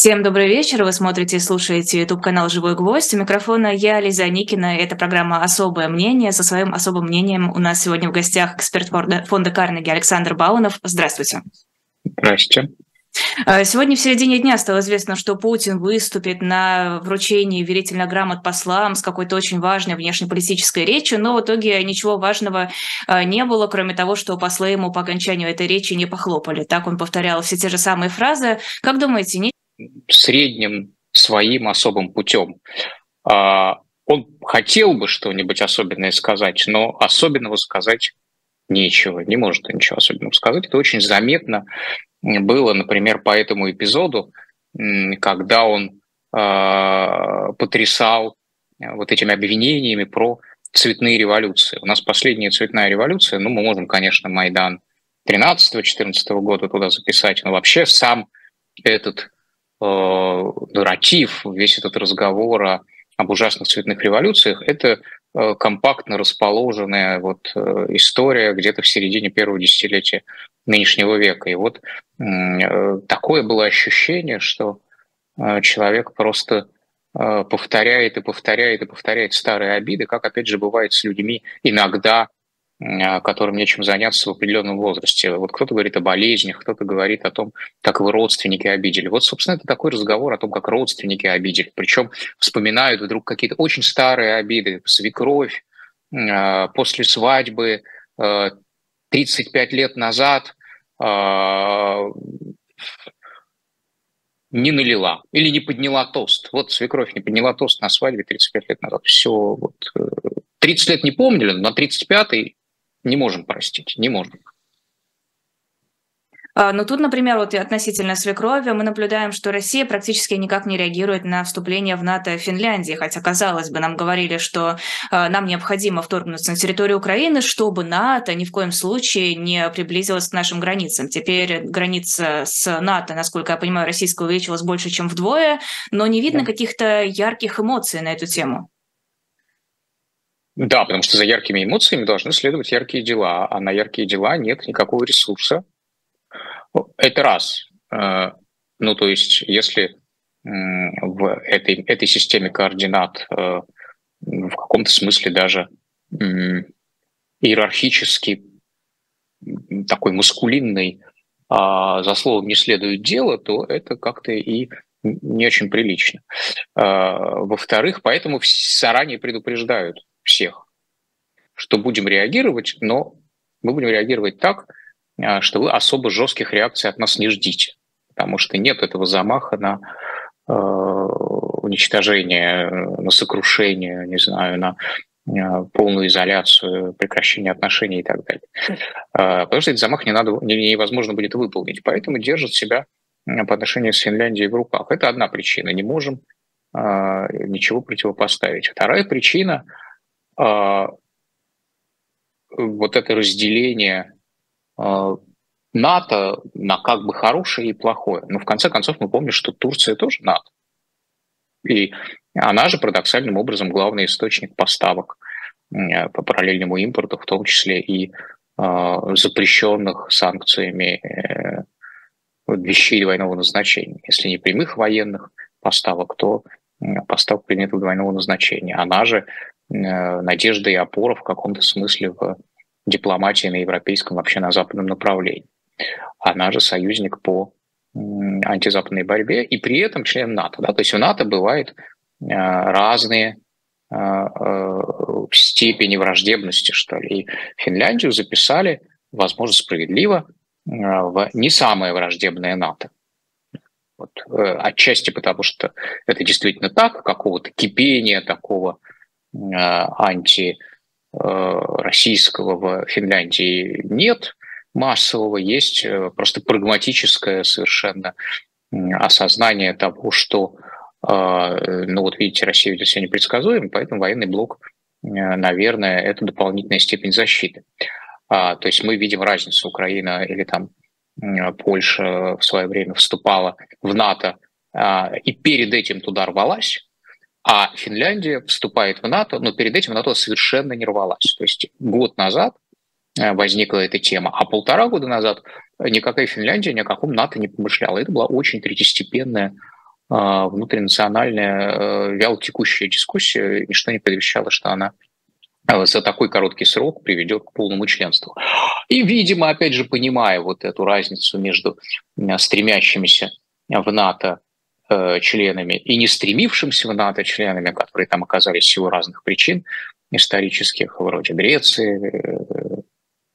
Всем добрый вечер. Вы смотрите и слушаете YouTube-канал «Живой гвоздь». У микрофона я, Лиза Никина. Это программа «Особое мнение». Со своим особым мнением у нас сегодня в гостях эксперт фонда Карнеги Александр Баунов. Здравствуйте. Здравствуйте. А, сегодня в середине дня стало известно, что Путин выступит на вручении верительных грамот послам с какой-то очень важной внешнеполитической речью, но в итоге ничего важного а, не было, кроме того, что послы ему по окончанию этой речи не похлопали. Так он повторял все те же самые фразы. Как думаете, не средним своим особым путем. А, он хотел бы что-нибудь особенное сказать, но особенного сказать нечего, не может ничего особенного сказать. Это очень заметно было, например, по этому эпизоду, когда он а, потрясал вот этими обвинениями про цветные революции. У нас последняя цветная революция, ну, мы можем, конечно, Майдан 13-14 года туда записать, но вообще сам этот Э, нарратив, весь этот разговор о, об ужасных цветных революциях, это э, компактно расположенная вот э, история где-то в середине первого десятилетия нынешнего века. И вот такое было ощущение, что человек просто повторяет и повторяет и повторяет старые обиды, как опять же бывает с людьми иногда которым нечем заняться в определенном возрасте. Вот кто-то говорит о болезнях, кто-то говорит о том, как вы родственники обидели. Вот, собственно, это такой разговор о том, как родственники обидели. Причем вспоминают вдруг какие-то очень старые обиды, свекровь, а, после свадьбы, 35 а, лет назад не налила или не подняла тост. Вот свекровь не подняла тост на свадьбе 35 лет назад. Все, вот, 30 э, лет не помнили, но на 35-й не можем простить, не можем. А, но тут, например, вот относительно свекрови мы наблюдаем, что Россия практически никак не реагирует на вступление в НАТО Финляндии, хотя, казалось бы, нам говорили, что а, нам необходимо вторгнуться на территорию Украины, чтобы НАТО ни в коем случае не приблизилось к нашим границам. Теперь граница с НАТО, насколько я понимаю, российская увеличилась больше, чем вдвое, но не видно да. каких-то ярких эмоций на эту тему. Да, потому что за яркими эмоциями должны следовать яркие дела, а на яркие дела нет никакого ресурса. Это раз. Э, ну, то есть, если в этой, этой системе координат э, в каком-то смысле даже иерархически такой маскулинный а за словом не следует дело, то это как-то и не очень прилично. Э, во-вторых, поэтому заранее предупреждают всех, что будем реагировать, но мы будем реагировать так, а, что вы особо жестких реакций от нас не ждите, потому что нет этого замаха на э, уничтожение, на сокрушение, не знаю, на э, полную изоляцию, прекращение отношений и так далее. Э, потому что этот замах не надо, невозможно будет выполнить. Поэтому держат себя по отношению с Финляндией в руках. Это одна причина. Не можем ничего противопоставить. Вторая причина – вот это разделение а, НАТО на как бы хорошее и плохое. Но в конце концов мы помним, что Турция тоже НАТО. И она же парадоксальным образом главный источник поставок по параллельному импорту, в том числе и а, запрещенных санкциями э, вещей двойного назначения. Если не прямых военных поставок, то поставок предметов двойного назначения. Она же надежда и опора в каком-то смысле в дипломатии на европейском, вообще на западном направлении. Она же союзник по антизападной борьбе и при этом член НАТО. Да? То есть в НАТО бывают э, разные э, степени враждебности, что ли. И Финляндию записали, возможно, справедливо, в не самое враждебное НАТО. Вот, отчасти потому, что это действительно так, какого-то кипения такого Э, антироссийского в Финляндии нет массового, есть э, просто прагматическое совершенно осознание того, что, э, ну вот видите, Россия ведет себя непредсказуемо, поэтому военный блок, наверное, это дополнительная степень защиты. А, то есть мы видим разницу Украина или там Польша в свое время вступала в НАТО а, и перед этим туда рвалась, а Финляндия вступает в НАТО, но перед этим НАТО совершенно не рвалась. То есть год назад э, возникла эта тема, а полтора года назад никакая Финляндия ни о каком НАТО не помышляла. Это была очень третьестепенная внутринациональная вялотекущая дискуссия, ничто не предвещало, что она за такой короткий срок приведет к полному членству. И, видимо, опять же, понимая вот эту разницу между стремящимися в НАТО э, членами и не стремившимся в НАТО членами, которые там оказались всего разных причин исторических, вроде Греции, э,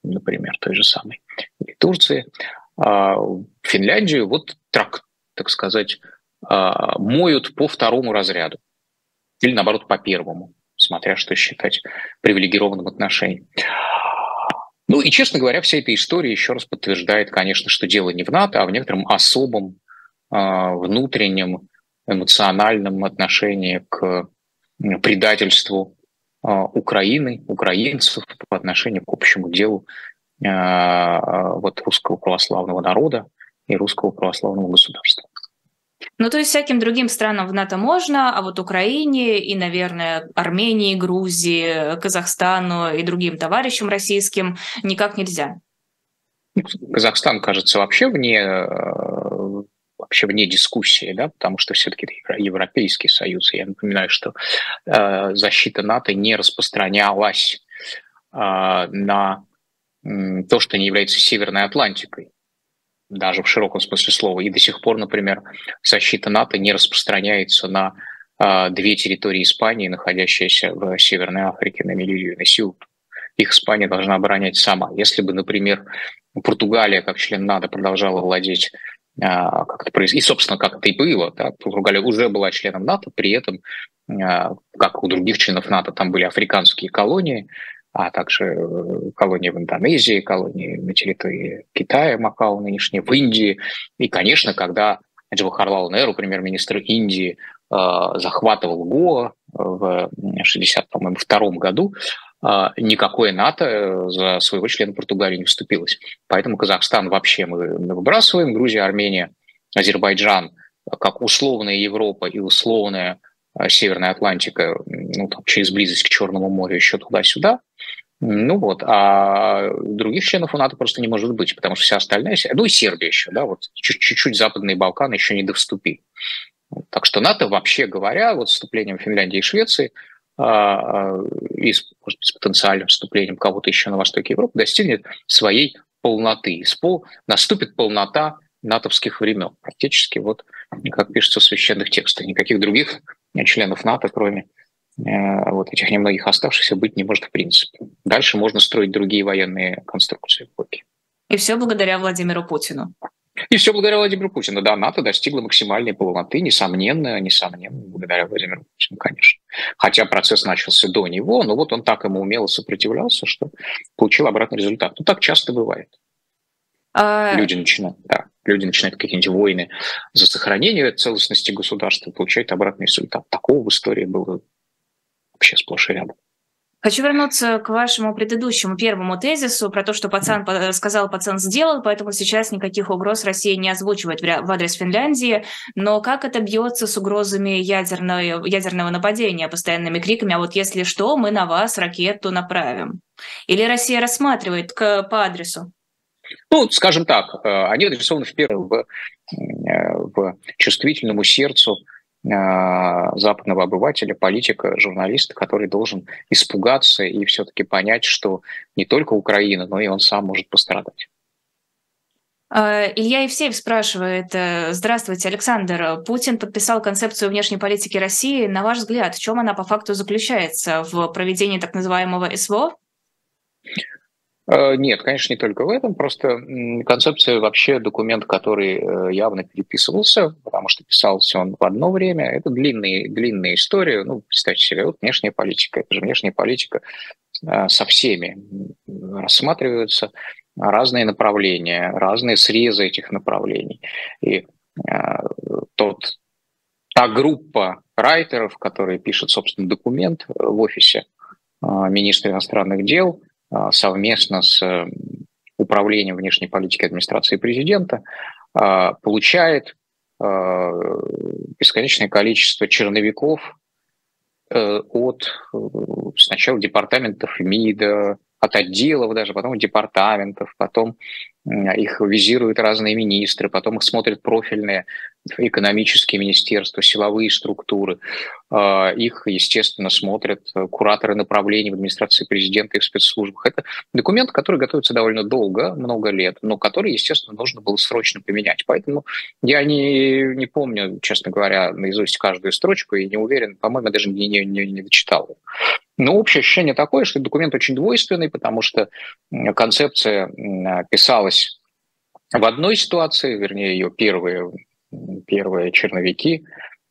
например, той же самой, и Турции, а Финляндию вот так, так сказать, а, моют по второму разряду или наоборот по первому смотря что считать привилегированным отношением. Ну и, честно говоря, вся эта история еще раз подтверждает, конечно, что дело не в НАТО, а в некотором особом э, внутреннем эмоциональном отношении к предательству э, Украины, украинцев по отношению к общему делу э, вот русского православного народа и русского православного государства. Ну, то есть всяким другим странам в НАТО можно, а вот Украине и, наверное, Армении, Грузии, Казахстану и другим товарищам российским никак нельзя. Казахстан, кажется, вообще вне вообще вне дискуссии, да, потому что все-таки это Европейский Союз. Я напоминаю, что э, защита НАТО не распространялась э, на э, то, что не является Северной Атлантикой даже в широком смысле слова. И до сих пор, например, защита НАТО не распространяется на э, две территории Испании, находящиеся в Северной Африке, на Мелилию и на Сиут. Их Испания должна оборонять сама. Если бы, например, Португалия, как член НАТО, продолжала владеть как это и, собственно, как это и было. Да, Португалия уже была членом НАТО, при этом, а, как у других членов НАТО, там были африканские колонии, а также э, колонии в Индонезии, колонии на территории Китая, Макао нынешней, в Индии. И, конечно, когда Джавахарлал Неру, премьер-министр Индии, э, захватывал Гоа в 1962 году, э, никакое НАТО за своего члена Португалии не вступилось. Поэтому Казахстан вообще мы выбрасываем, Грузия, Армения, Азербайджан, как условная Европа и условная Северная Атлантика, ну, там, через близость к Черному морю, еще туда-сюда. Ну вот, а других членов у НАТО просто не может быть, потому что вся остальная, ну и Сербия еще, да, вот чуть-чуть западные Балканы еще не довступили. Так что НАТО, вообще говоря, вот вступлением Финляндии и Швеции а, а, и с, может с потенциальным вступлением кого-то еще на востоке Европы достигнет своей полноты. Пол, наступит полнота натовских времен. Практически вот, как пишется в священных текстах, никаких других членов НАТО, кроме Э, вот этих немногих оставшихся быть не может в принципе. Дальше можно строить другие военные конструкции. И все благодаря Владимиру Путину. И все благодаря Владимиру Путину. Да, НАТО достигла максимальной полноты, несомненно, несомненно, благодаря Владимиру Путину, конечно. Хотя процесс начался до него, но вот он так ему умело сопротивлялся, что получил обратный результат. Ну, так часто бывает. А... Люди начинают, да, люди начинают какие-нибудь войны за сохранение целостности государства, получают обратный результат. Такого в истории было вообще сплошь и рядом. Хочу вернуться к вашему предыдущему первому тезису про то, что пацан сказал, пацан сделал, поэтому сейчас никаких угроз России не озвучивает в адрес Финляндии. Но как это бьется с угрозами ядерного, ядерного нападения, постоянными криками, а вот если что, мы на вас ракету направим? Или Россия рассматривает к, по адресу? Ну, скажем так, э, они адресованы в первую в, э, в чувствительному сердцу западного обывателя, политика, журналиста, который должен испугаться и все-таки понять, что не только Украина, но и он сам может пострадать. А, Илья Евсеев спрашивает, э, здравствуйте, Александр, Путин подписал концепцию внешней политики России. На ваш взгляд, в чем она по факту заключается? В проведении так называемого СВО? Э, нет, конечно, не только в этом. Просто концепция вообще документ, который э, явно переписывался, потому что писался он в одно время. Это длинные, длинная история. Ну, представьте себе, вот внешняя политика. Это же внешняя политика э, со всеми. Рассматриваются разные направления, разные срезы этих направлений. И тот, та группа райтеров, которые пишут, собственно, документ в офисе министра иностранных дел – совместно с э, Управлением внешней политики администрации президента а, получает а, бесконечное количество черновиков э, от э, сначала департаментов МИДа, от отделов даже, потом департаментов, потом их визируют разные министры, потом их смотрят профильные экономические министерства, силовые структуры. А, их, естественно, смотрят кураторы направлений в администрации президента и в спецслужбах. Это документ, который готовится довольно долго, много лет, но который, естественно, нужно было срочно поменять. Поэтому я не, не помню, честно говоря, наизусть каждую строчку и не уверен, по-моему, даже не, не, не, не дочитал. Но общее ощущение такое, что документ очень двойственный, потому что концепция писалась в одной ситуации, вернее, ее первые, первые черновики,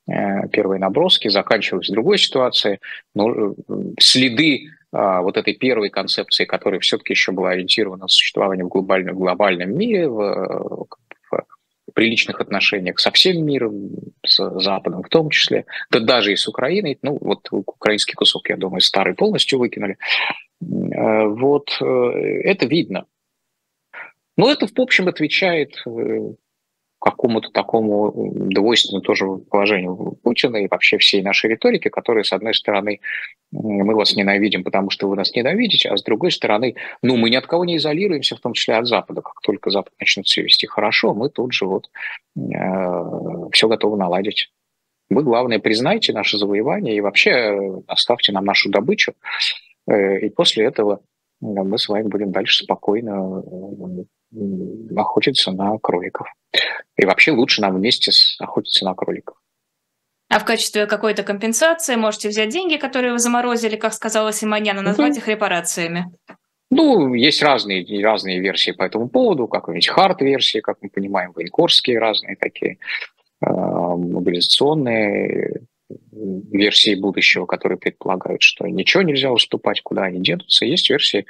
э, первые наброски заканчивались в другой ситуации, но э, следы а, вот этой первой концепции, которая все-таки еще была ориентирована на существование в глобальном, глобальном мире, в, приличных отношениях со всем миром, с Западом в том числе, да даже и с Украиной. Ну, вот украинский кусок, я думаю, старый полностью выкинули. Э, вот э, это видно. Но это, в общем, отвечает э, какому-то такому двойственному тоже положению Путина и вообще всей нашей риторики, которая, с одной стороны, мы вас ненавидим, потому что вы нас ненавидите, а с другой стороны, ну, мы ни от кого не изолируемся, в том числе от Запада. Как только Запад начнет себя вести хорошо, мы тут же вот э, все готовы наладить. Вы, главное, признайте наше завоевание и вообще оставьте нам нашу добычу, э, и после этого мы с вами будем дальше спокойно охотиться на кроликов. И вообще лучше нам вместе охотиться на кроликов. А в качестве какой-то компенсации можете взять деньги, которые вы заморозили, как сказала Симоняна, назвать их репарациями. Ну, есть разные, разные версии по этому поводу, какой-нибудь хард-версии, как мы понимаем, военкорские разные такие, э, мобилизационные версии будущего, которые предполагают, что ничего нельзя уступать, куда они денутся. Есть версии,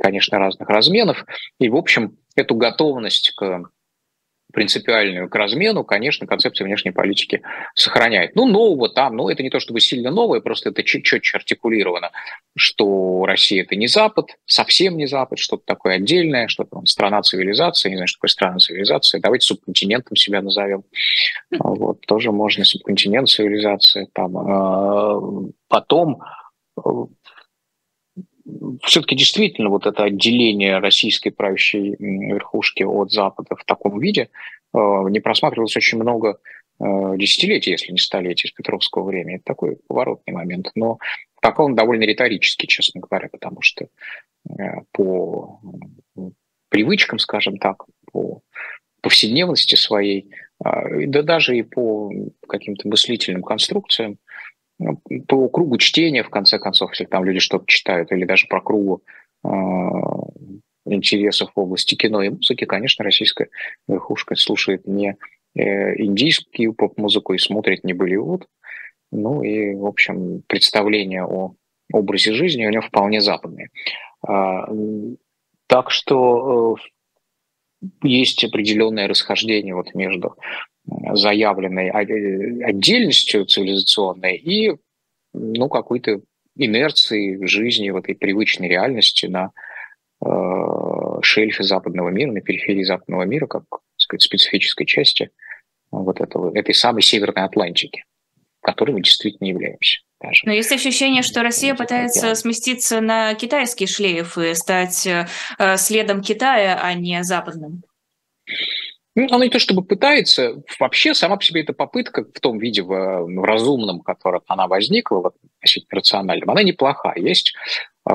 конечно, разных разменов. И, в общем, эту готовность к принципиальную к размену, конечно, концепция внешней политики сохраняет. Ну, нового там, ну, это не то чтобы сильно новое, просто это чуть четче артикулировано, что Россия – это не Запад, совсем не Запад, что-то такое отдельное, что-то страна цивилизации, не знаю, что такое страна цивилизации, давайте субконтинентом себя назовем. Вот, тоже можно субконтинент цивилизации. Там. А, потом все-таки действительно вот это отделение российской правящей верхушки от Запада в таком виде э, не просматривалось очень много э, десятилетий, если не столетий с Петровского времени. Это такой поворотный момент. Но пока он довольно риторический, честно говоря, потому что э, по привычкам, скажем так, по повседневности своей, да даже и по каким-то мыслительным конструкциям, по кругу чтения, в конце концов, если там люди что-то читают, или даже по кругу э, интересов в области кино и музыки, конечно, российская верхушка слушает не э, индийскую поп-музыку и смотрит не Болливуд. Ну и, в общем, представление о образе жизни у него вполне западное. А, так что э, есть определенное расхождение вот между заявленной отдельностью цивилизационной и ну, какой-то инерции жизни в этой привычной реальности на э, шельфе западного мира, на периферии западного мира, как сказать, специфической части вот этого, этой самой Северной Атлантики, которой мы действительно являемся. Даже. Но есть ощущение, что Россия пытается сместиться на китайский шлейф и стать э, следом Китая, а не западным. Ну, она не то чтобы пытается, вообще сама по себе эта попытка в том виде, в, в разумном, в котором она возникла, в относительно рациональном, она неплохая. Есть э,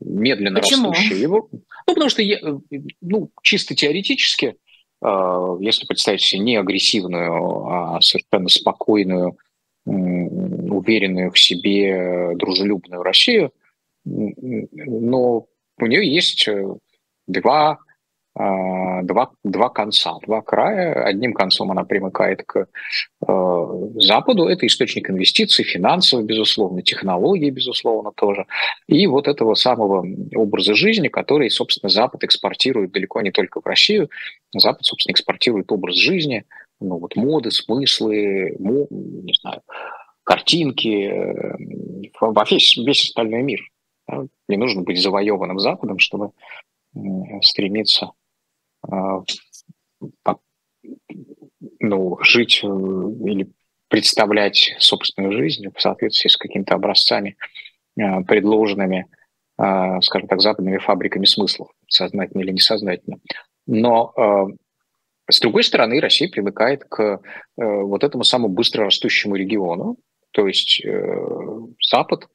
медленно Почему? растущая его. Ну, потому что, ну, чисто теоретически, э, если представить себе не агрессивную, а совершенно спокойную, э, уверенную в себе, дружелюбную Россию, но у нее есть два а, два, два конца, два края. Одним концом она примыкает к э, Западу. Это источник инвестиций, финансов, безусловно, технологий, безусловно, тоже. И вот этого самого образа жизни, который, собственно, Запад экспортирует далеко не только в Россию. Запад, собственно, экспортирует образ жизни, ну вот моды, смыслы, мо, не знаю, картинки, э, во весь, весь остальной мир. Не нужно быть завоеванным Западом, чтобы стремиться а, ну, жить э, или представлять собственную жизнь в соответствии с какими-то образцами, а, предложенными скажем так, западными фабриками смыслов, сознательно или несознательно. Но с другой стороны, Россия привыкает к вот этому самому быстро растущему региону, то есть Запад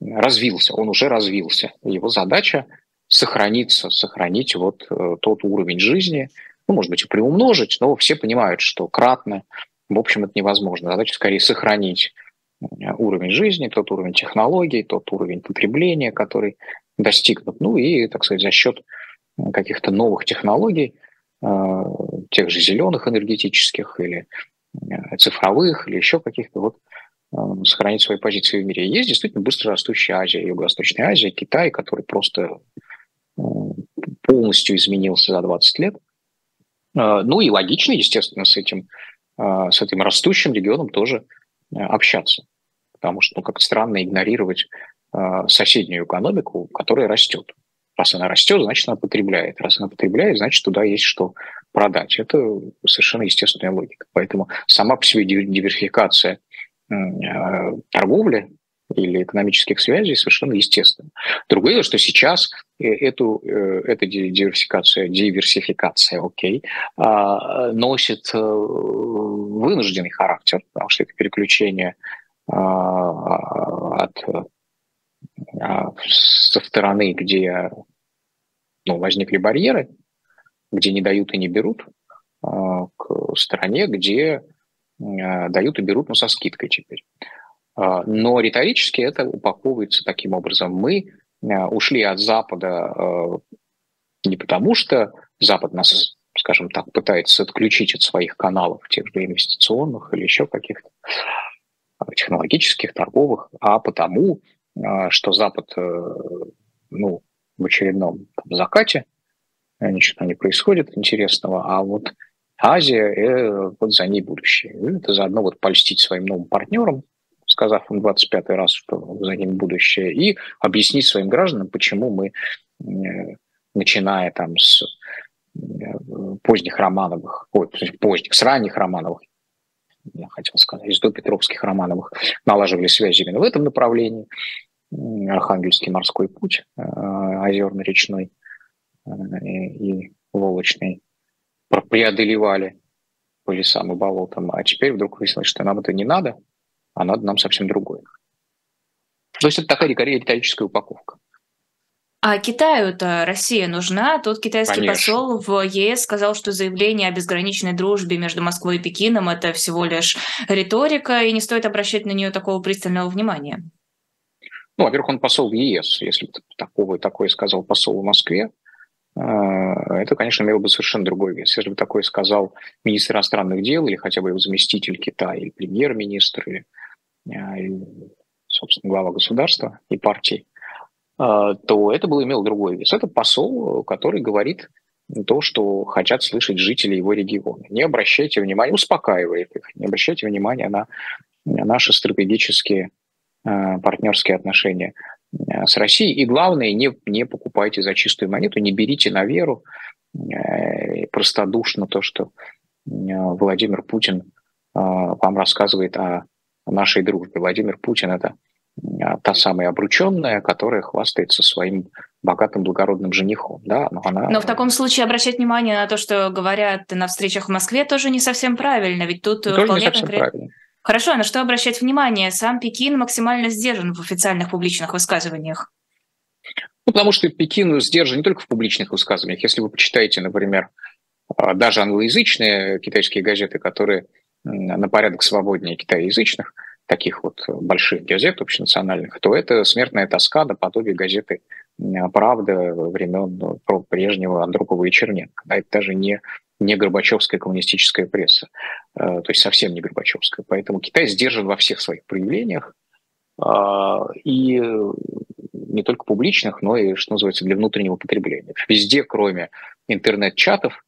развился, он уже развился. Его задача сохраниться, сохранить вот тот уровень жизни, ну, может быть, и приумножить, но все понимают, что кратно, в общем, это невозможно. Задача скорее сохранить э, уровень жизни, тот уровень технологий, тот уровень потребления, который достигнут. Ну и, так сказать, за счет э, каких-то новых технологий, э, тех же зеленых энергетических или цифровых, или еще каких-то, вот, сохранить свои позиции в мире. Есть действительно быстро растущая Азия, Юго-Восточная Азия, Китай, который просто полностью изменился за 20 лет. Ну и логично, естественно, с этим а, с этим растущим регионом тоже э, общаться. Потому что, ну, как странно игнорировать а, соседнюю экономику, которая растет. Раз она растет, значит, она потребляет. Раз она потребляет, значит, туда есть что продать. Это совершенно естественная логика. Поэтому сама по себе диверсификация торговли или экономических связей совершенно естественно. Другое дело, что сейчас э, эту, э, эта диверсификация, диверсификация, окей, а, носит э, вынужденный характер, потому что это переключение а, от а, со стороны, где ну, возникли барьеры, где не дают и не берут, к стороне, где дают и берут, но со скидкой теперь. А, но риторически это упаковывается таким образом. Мы а, ушли от Запада а, не потому, что Запад нас, скажем так, пытается отключить от своих каналов, тех же инвестиционных или еще каких-то технологических, торговых, а потому, что Запад э, ну, в очередном там, закате, э, ничего не происходит интересного, а вот Азия, э, вот за ней будущее. Это заодно вот польстить своим новым партнерам, сказав им 25 раз, что за ним будущее, и объяснить своим гражданам, почему мы, начиная там с поздних Романовых, ой, поздних, с ранних Романовых, я хотел сказать, из допетровских Романовых, налаживали связи именно в этом направлении. Архангельский морской путь, э, озерно-речной и Волочный преодолевали по лесам и болотам, а теперь вдруг выяснилось, что нам это не надо – а надо нам совсем другое. То есть это такая риторическая упаковка. А Китаю-то Россия нужна. Тут китайский Конечно. посол в ЕС сказал, что заявление о безграничной дружбе между Москвой и Пекином – это всего лишь риторика, и не стоит обращать на нее такого пристального внимания. Ну, во-первых, он посол в ЕС. Если бы такого, такое сказал посол в Москве, э, это, конечно, имело бы совершенно другой вес. Если бы такое сказал министр иностранных дел или хотя бы его заместитель Китая, или премьер-министр, или а, собственно, глава государства и партии, а, то это было имело другой вес. Это посол, который говорит то, что хотят слышать жители его региона. Не обращайте внимания, успокаивает их, не обращайте внимания на наши стратегические а, партнерские отношения с Россией. И главное, не, не покупайте за чистую монету, не берите на веру простодушно то, что Владимир Путин вам рассказывает о нашей дружбе. Владимир Путин – это а, та самая обрученная, которая хвастается своим богатым благородным женихом. Да? Но, она... Но в таком случае обращать внимание на то, что говорят на встречах в Москве, тоже не совсем правильно, ведь тут тоже вполне конкретно... Хорошо, а на что обращать внимание? Сам Пекин максимально сдержан в официальных публичных высказываниях. Ну, потому что Пекин сдержан не только в публичных высказываниях. Если вы почитаете, например, а, даже англоязычные китайские газеты, которые на порядок свободнее китайязычных, таких вот больших газет общенациональных, то это смертная тоска наподобие газеты «Правда» времен ну, прежнего Андропова и Черненко. Да, это даже не, не Горбачевская коммунистическая пресса, э, то есть совсем не Горбачевская. Поэтому Китай сдержан во всех своих проявлениях, а, и не только публичных, но и, что называется, для внутреннего потребления. Везде, кроме интернет-чатов,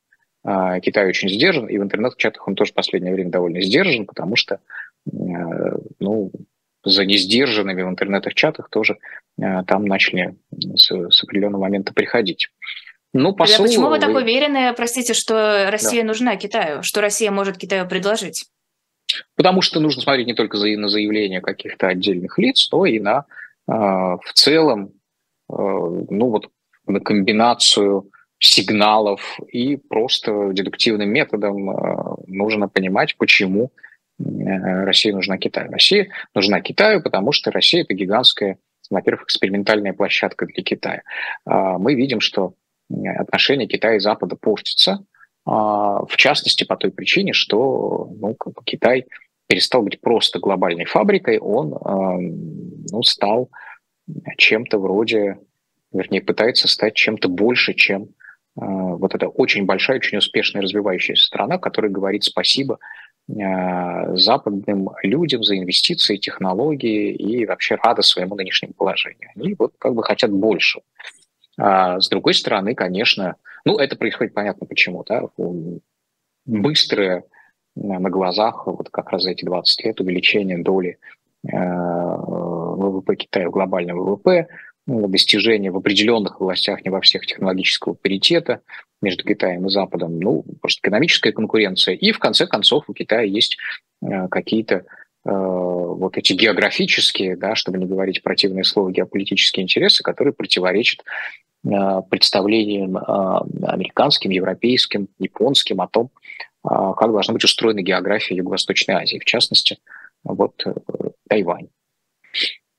Китай очень сдержан, и в интернет-чатах он тоже в последнее время довольно сдержан, потому что э, ну, за несдержанными в интернет-чатах тоже э, там начали с, с определенного момента приходить. Ну, посол... Тогда почему вы так уверены, простите, что Россия да. нужна Китаю, что Россия может Китаю предложить? Потому что нужно смотреть не только на заявления каких-то отдельных лиц, но и на э, в целом ну вот на комбинацию сигналов и просто дедуктивным методом нужно понимать, почему Россия нужна Китаю. Россия нужна Китаю, потому что Россия – это гигантская, во-первых, экспериментальная площадка для Китая. Мы видим, что отношения Китая и Запада портятся, в частности по той причине, что ну, Китай – перестал быть просто глобальной фабрикой, он ну, стал чем-то вроде, вернее, пытается стать чем-то больше, чем вот эта очень большая, очень успешная развивающаяся страна, которая говорит спасибо западным людям за инвестиции, технологии и вообще рада своему нынешнему положению. Они вот как бы хотят больше. А с другой стороны, конечно, ну это происходит понятно почему, да, быстрое на глазах вот как раз за эти 20 лет увеличение доли ВВП Китая в глобальном ВВП, ну, достижение в определенных областях, не во всех, технологического паритета между Китаем и Западом, ну, просто экономическая конкуренция. И, в конце концов, у Китая есть э, какие-то э, вот эти географические, да, чтобы не говорить противное слово, геополитические интересы, которые противоречат представлениям американским, европейским, японским о том, как должна быть устроена география Юго-Восточной Азии, в частности, вот э, Тайвань.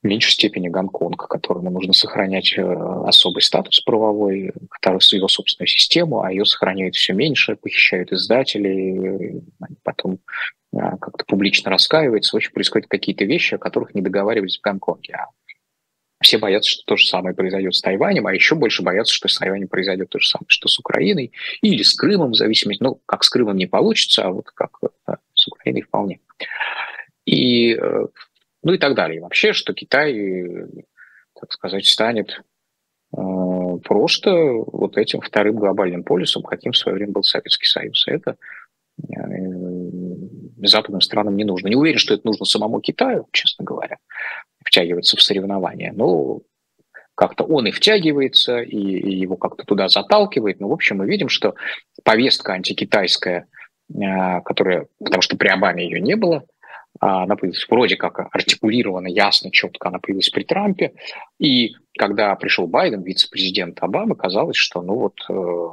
В меньшей степени Гонконг, которому нужно сохранять э, особый статус правовой, который его собственную систему, а ее сохраняют все меньше, похищают издателей, потом а, как-то публично раскаиваются. В общем, происходят какие-то вещи, о которых не договаривались в Гонконге. А все боятся, что то же самое произойдет с Тайванем, а еще больше боятся, что с Тайванем произойдет то же самое, что с Украиной или с Крымом, в зависимости, ну, как с Крымом не получится, а вот как с Украиной вполне. И, э, ну и так далее. И вообще, что Китай, так сказать, станет э, просто вот этим вторым глобальным полюсом, каким в свое время был Советский Союз. Это э, западным странам не нужно. Не уверен, что это нужно самому Китаю, честно говоря втягиваться в соревнования. Но как-то он и втягивается, и, и его как-то туда заталкивает. Но, в общем, мы видим, что повестка антикитайская, э, которая, потому что при Обаме ее не было, она появилась вроде как артикулирована, ясно, четко она появилась при Трампе. И когда пришел Байден, вице-президент Обамы, казалось, что ну вот э,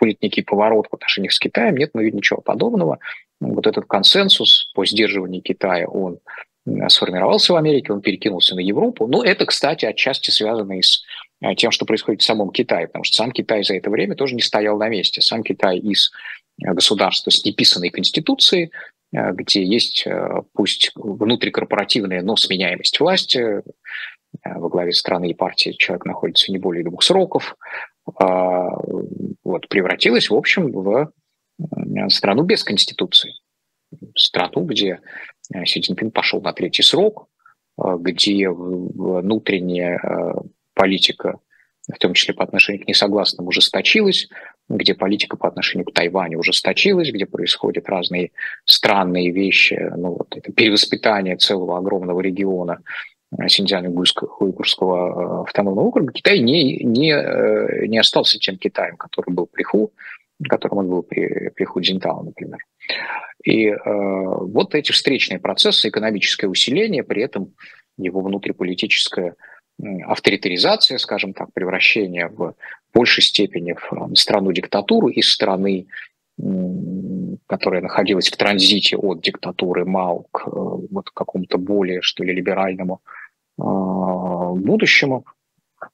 будет некий поворот в отношениях с Китаем. Нет, мы видим ничего подобного. Вот этот консенсус по сдерживанию Китая, он сформировался в Америке, он перекинулся на Европу. Но это, кстати, отчасти связано и с э, тем, что происходит в самом Китае, потому что сам Китай за это время тоже не стоял на месте. Сам Китай из э, государства с неписанной конституцией, где есть пусть внутрикорпоративная, но сменяемость власти, во главе страны и партии человек находится не более двух сроков, а, вот, превратилась, в общем, в страну без конституции. Страну, где Э, Си Цзиньпин пошел на третий срок, э, где внутренняя э, политика, в том числе по отношению к несогласным, ужесточилась, где политика по отношению к Тайваню ужесточилась, где происходят разные странные вещи, ну, вот это перевоспитание целого огромного региона Синьцзян-Уйгурского автономного округа, Китай не, не, не остался тем Китаем, который был при Ху, которым он был при, при Ху Цзиньтао, например. И э, вот эти встречные процессы, экономическое усиление, при этом его внутриполитическая авторитаризация, скажем так, превращение в большей степени в страну-диктатуру из страны, которая находилась в транзите от диктатуры Мао к э, вот какому-то более, что ли, либеральному э, будущему,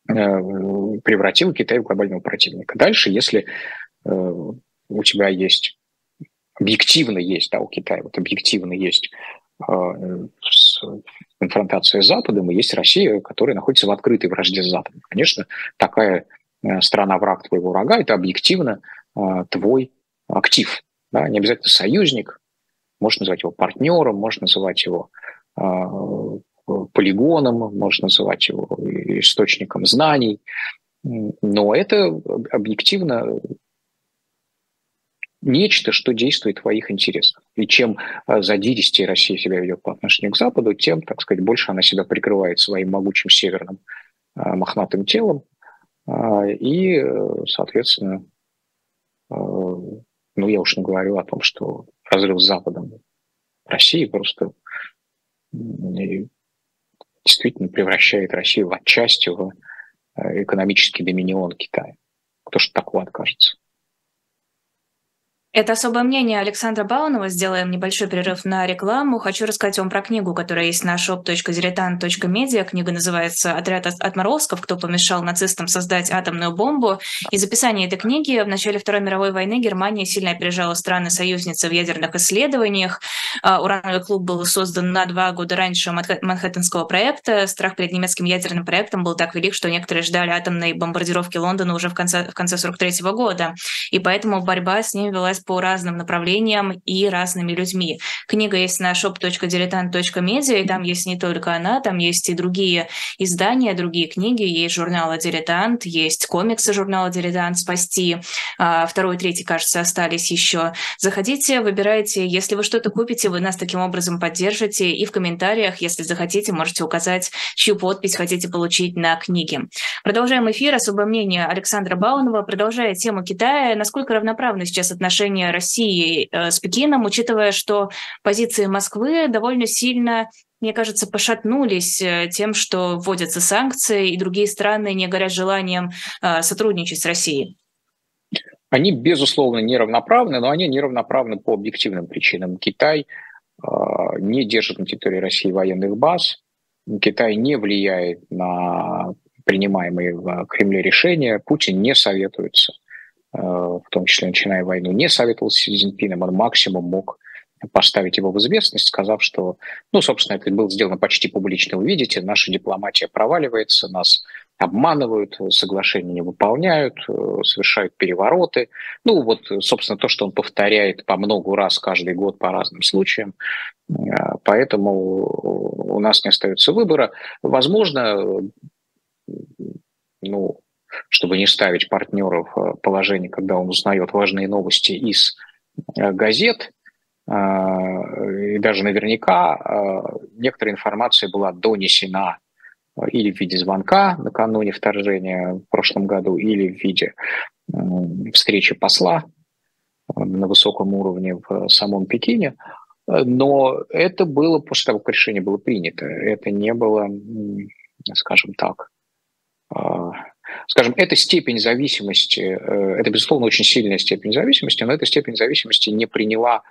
э, превратил Китай в глобального противника. Дальше, если у тебя есть объективно есть, да, у Китая вот объективно есть э, конфронтация с Западом, и есть Россия, которая находится в открытой вражде с Западом. Конечно, такая э, страна враг твоего врага – это объективно э, твой актив. Да? Не обязательно союзник, можно называть его партнером, можно называть его полигоном, можно называть его источником знаний, но это объективно нечто, что действует в твоих интересах. И чем задиристее Россия себя ведет по отношению к Западу, тем, так сказать, больше она себя прикрывает своим могучим северным мохнатым телом. А, и, соответственно, ну, я уж не говорю о том, что разрыв с Западом России просто действительно превращает Россию в отчасти в экономический доминион Китая. Кто же такого откажется? Это особое мнение Александра Баунова. Сделаем небольшой перерыв на рекламу. Хочу рассказать вам про книгу, которая есть на shop.diletant.media. Книга называется «Отряд отморозков. Кто помешал нацистам создать атомную бомбу». Из описания этой книги в начале Второй мировой войны Германия сильно опережала страны-союзницы в ядерных исследованиях. А, урановый клуб был создан на два года раньше Манхэттенского проекта. Страх перед немецким ядерным проектом был так велик, что некоторые ждали атомной бомбардировки Лондона уже в конце, в конце 43 года. И поэтому борьба с ним велась по разным направлениям и разными людьми. Книга есть на shop.diletant.media, и там есть не только она, там есть и другие издания, другие книги, есть журнал «Дилетант», есть комиксы журнала «Дилетант. Спасти», а, второй третий, кажется, остались еще. Заходите, выбирайте, если вы что-то купите, вы нас таким образом поддержите, и в комментариях, если захотите, можете указать, чью подпись хотите получить на книге. Продолжаем эфир. Особое мнение Александра Баунова. Продолжая тему Китая, насколько равноправны сейчас отношения отношения России э, с Пекином, учитывая, что позиции Москвы довольно сильно мне кажется, пошатнулись э, тем, что вводятся санкции, и другие страны не горят желанием э, сотрудничать с Россией? Они, безусловно, неравноправны, но они неравноправны по объективным причинам. Китай не держит на территории России военных баз, Китай не влияет на принимаемые в Кремле решения, Путин не советуется в том числе начиная войну, не советовал с Си Цзиньпином, он максимум мог поставить его в известность, сказав, что, ну, собственно, это было сделано почти публично. Вы видите, наша дипломатия проваливается, нас обманывают, соглашения не выполняют, э, совершают перевороты. Ну, вот, собственно, то, что он повторяет по много раз каждый год по разным случаям. Э, поэтому у нас не остается выбора. Возможно, ну, чтобы не ставить партнеров в положение, когда он узнает важные новости из э, газет, э, и даже наверняка э, некоторая информация была донесена или в виде звонка накануне вторжения в прошлом году, или в виде встречи посла на высоком уровне в самом Пекине. Но это было после того, как решение было принято. Это не было, скажем так, скажем, эта степень зависимости, э, это, безусловно, очень сильная степень зависимости, но эта степень зависимости не приняла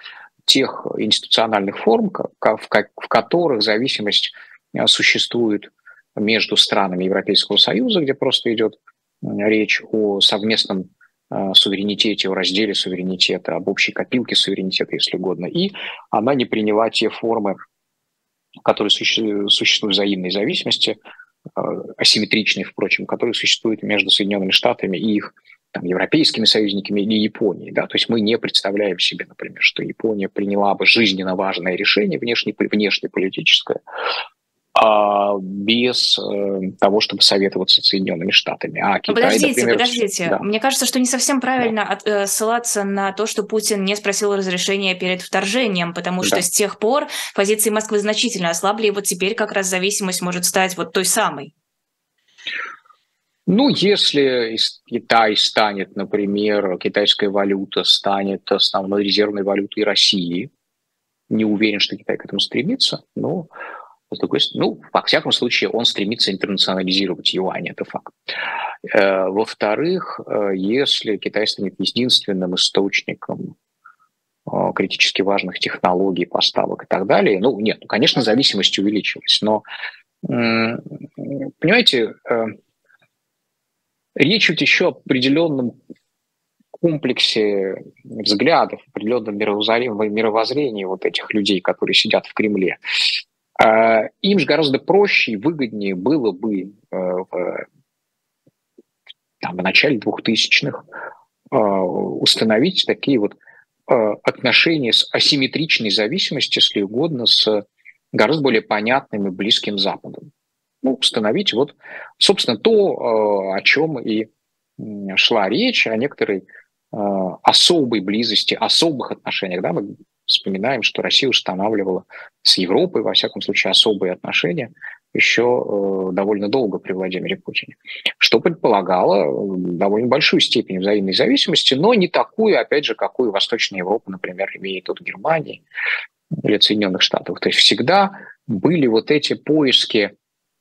тех институциональных форм, в которых зависимость э, существует между странами Европейского Союза, где просто идет речь о совместном э, суверенитете, о разделе суверенитета, об общей копилке суверенитета, если угодно. И она не приняла те формы, которые существуют взаимной зависимости, асимметричный, впрочем, который существует между Соединенными Штатами и их там, европейскими союзниками или Японией. Да? То есть мы не представляем себе, например, что Япония приняла бы жизненно важное решение внешне, внешнеполитическое, без э, того, чтобы советоваться с Соединенными Штатами. А Китай, подождите, например, подождите. Да. Мне кажется, что не совсем правильно да. от, э, ссылаться на то, что Путин не спросил разрешения перед вторжением, потому что да. с тех пор позиции Москвы значительно ослабли, и вот теперь как раз зависимость может стать вот той самой. Ну, если Китай станет, например, китайская валюта станет основной резервной валютой России, не уверен, что Китай к этому стремится, но ну, во всяком случае, он стремится интернационализировать юань, это факт. Э, во-вторых, э, если Китай станет единственным источником э, критически важных технологий, поставок и так далее, ну, нет, ну, конечно, зависимость увеличилась, но, понимаете, речь ведь еще о определенном комплексе взглядов, определенном мировоззрении вот этих людей, которые сидят в Кремле. А, им же гораздо проще и выгоднее было бы э, там, в начале 2000-х э, установить такие вот э, отношения с асимметричной зависимостью, если угодно, с гораздо более понятным и близким Западом. Ну, установить вот, собственно, то, о чем и шла речь, о некоторой особой близости, особых отношениях. Да? Мы вспоминаем, что Россия устанавливала с Европой, во всяком случае, особые отношения еще э, довольно долго при Владимире Путине, что предполагало э, довольно большую степень взаимной зависимости, но не такую, опять же, какую Восточная Европа, например, имеет от Германии или Соединенных Штатов. То есть всегда были вот эти поиски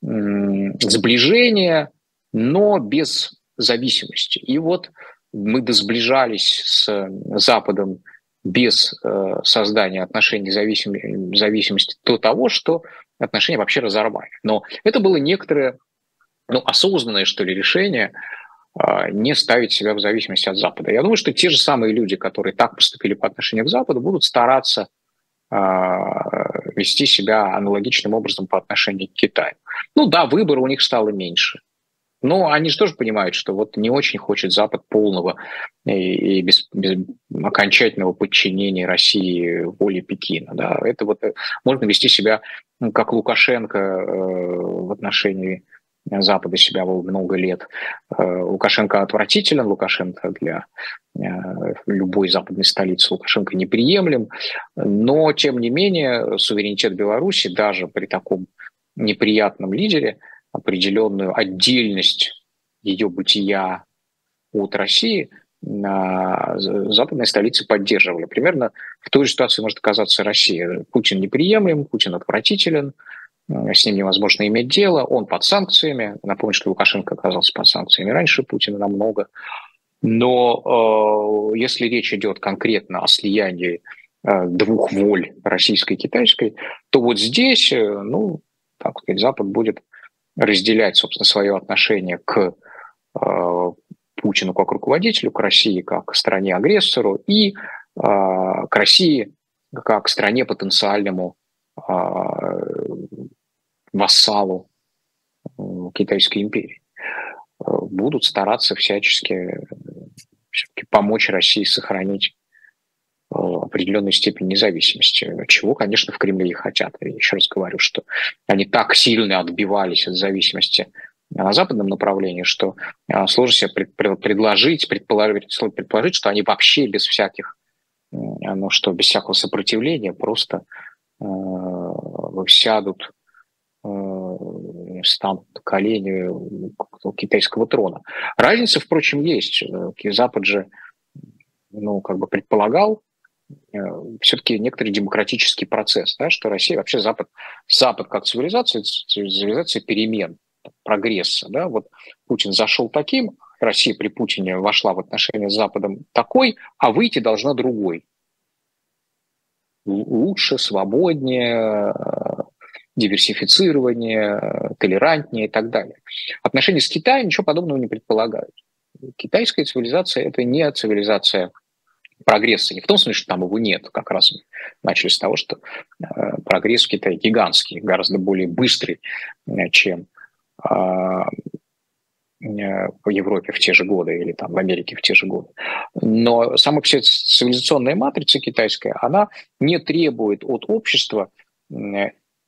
сближения, но без зависимости. И вот мы досближались с Западом без э, создания отношений зависим, зависимости до того, что отношения вообще разорвали. Но это было некоторое ну, осознанное, что ли, решение э, не ставить себя в зависимости от Запада. Я думаю, что те же самые люди, которые так поступили по отношению к Западу, будут стараться э, вести себя аналогичным образом по отношению к Китаю. Ну да, выбора у них стало меньше. Но они же тоже понимают, что вот не очень хочет Запад полного и, без, без окончательного подчинения России воле Пекина. Да. Это вот э, можно вести себя ну, как Лукашенко э, в отношении Запада себя было много лет. Э, Лукашенко отвратителен, Лукашенко для любой западной столицы Лукашенко неприемлем, но, тем не менее, суверенитет Беларуси даже при таком неприятном лидере – определенную отдельность ее бытия от России западные столицы поддерживали. Примерно в той же ситуации может оказаться Россия. Путин неприемлем, Путин отвратителен, с ним невозможно иметь дело, он под санкциями. Напомню, что Лукашенко оказался под санкциями раньше Путина намного. Но э, если речь идет конкретно о слиянии э, двух воль, российской и китайской, то вот здесь, э, ну, так сказать, Запад будет разделять, собственно, свое отношение к э, Путину как руководителю, к России как стране-агрессору и э, к России как стране потенциальному э, вассалу э, Китайской империи. Э, будут стараться всячески помочь России сохранить Э, определенной степени независимости, чего, конечно, в Кремле и хотят. Я еще раз говорю, что они так сильно отбивались от зависимости на западном направлении, что э, сложно себе предложить, предположить, предположить, что они вообще без всяких, ну что, без всякого сопротивления просто э, сядут, э, станут на колени китайского трона. Разница, впрочем, есть. Запад же ну, как бы предполагал, Э, все-таки некоторый демократический процесс, да, что Россия, вообще Запад, Запад как цивилизация, цивилизация перемен, прогресса. Да, вот Путин зашел таким, Россия при Путине вошла в отношения с Западом такой, а выйти должна другой. Лучше, свободнее, диверсифицирование, толерантнее и так далее. Отношения с Китаем ничего подобного не предполагают. Китайская цивилизация – это не цивилизация прогресса. Не в том смысле, что там его нет. Как раз начали с того, что э, прогресс в Китае гигантский, гораздо более быстрый, э, чем а, э, в Европе в те же годы или там в Америке в те же годы. Но сама цивилизационная матрица китайская, она не требует от общества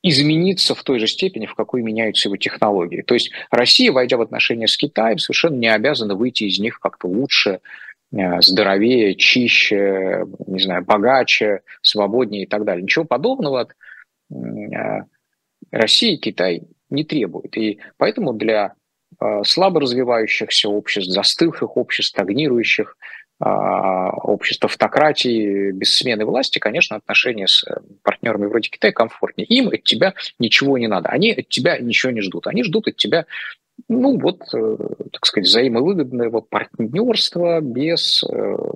измениться в той же степени, в какой меняются его технологии. То есть Россия, войдя в отношения с Китаем, совершенно не обязана выйти из них как-то лучше, здоровее, чище, не знаю, богаче, свободнее и так далее. Ничего подобного от э, России Китай не требует. И поэтому для э, слабо развивающихся обществ, застывших обществ, стагнирующих обществ автократии без смены власти, конечно, отношения с партнерами вроде Китая комфортнее. Им от тебя ничего не надо. Они от тебя ничего не ждут. Они ждут от тебя ну, вот, э, так сказать, взаимовыгодного партнерства без, э,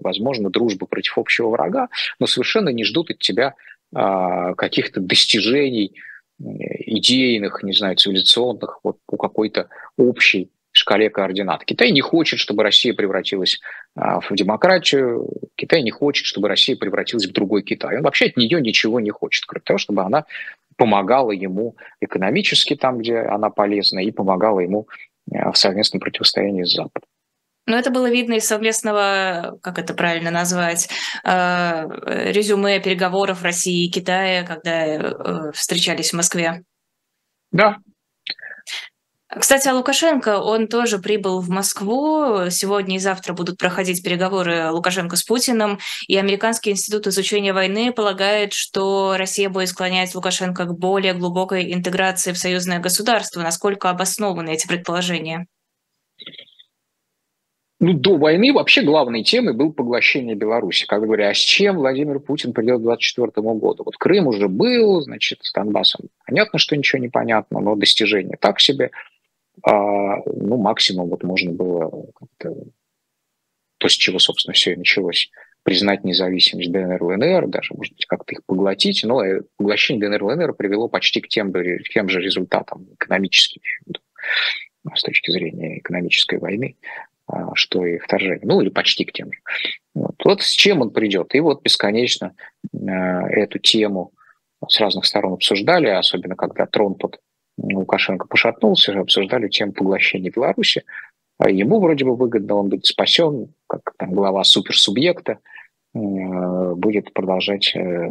возможно, дружбы против общего врага, но совершенно не ждут от тебя а, каких-то достижений идейных, не знаю, цивилизационных, вот по какой-то общей шкале координат. Китай не хочет, чтобы Россия превратилась а, в демократию. Китай не хочет, чтобы Россия превратилась в другой Китай. Он вообще от нее ничего не хочет, кроме того, чтобы она помогала ему экономически там, где она полезна, и помогала ему э, в совместном противостоянии с Западом. Но это было видно из совместного, как это правильно назвать, э, резюме переговоров России и Китая, когда э, встречались в Москве. Да, кстати, о Лукашенко, он тоже прибыл в Москву. Сегодня и завтра будут проходить переговоры Лукашенко с Путиным. И Американский институт изучения войны полагает, что Россия будет склонять Лукашенко к более глубокой интеграции в союзное государство. Насколько обоснованы эти предположения? Ну, до войны вообще главной темой был поглощение Беларуси. Как говоря, а с чем Владимир Путин придет к 2024 году? Вот Крым уже был, значит, с Донбассом. Понятно, что ничего не понятно, но достижение так себе. А, ну, максимум вот можно было как-то, то, с чего, собственно, все и началось, признать независимость ДНР ЛНР, даже, может быть, как-то их поглотить, но э, поглощение ДНР ЛНР привело почти к тем, тем же результатам экономическим, с точки зрения экономической войны, а, что и вторжение, ну или почти к тем же. Вот, вот с чем он придет. И вот бесконечно э, эту тему с разных сторон обсуждали, особенно когда трон под Лукашенко пошатнулся, обсуждали тему поглощения Беларуси. А ему вроде бы выгодно, он будет спасен, как там, глава суперсубъекта, э, будет продолжать э,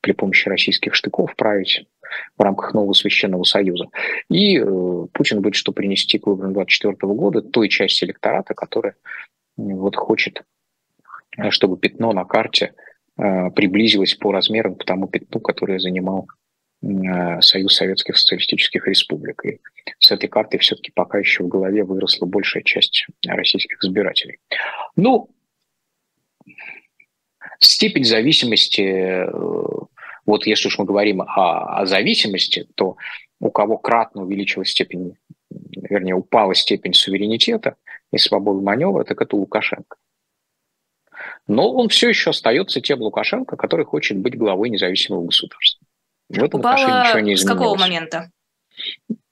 при помощи российских штыков править в рамках нового священного союза. И э, Путин будет что принести к выборам 2024 года той части электората, которая вот хочет, чтобы пятно на карте приблизилось по размерам к тому пятну, которое занимал Союз Советских Социалистических Республик. И с этой картой все-таки пока еще в голове выросла большая часть российских избирателей. Ну, степень зависимости, э, вот если уж мы говорим о, о зависимости, то у кого кратно увеличилась степень, вернее, упала степень суверенитета и свободы маневра, так это Лукашенко. Но он все еще остается тем Лукашенко, который хочет быть главой независимого государства. В этом Упала ничего не изменилось. с какого момента?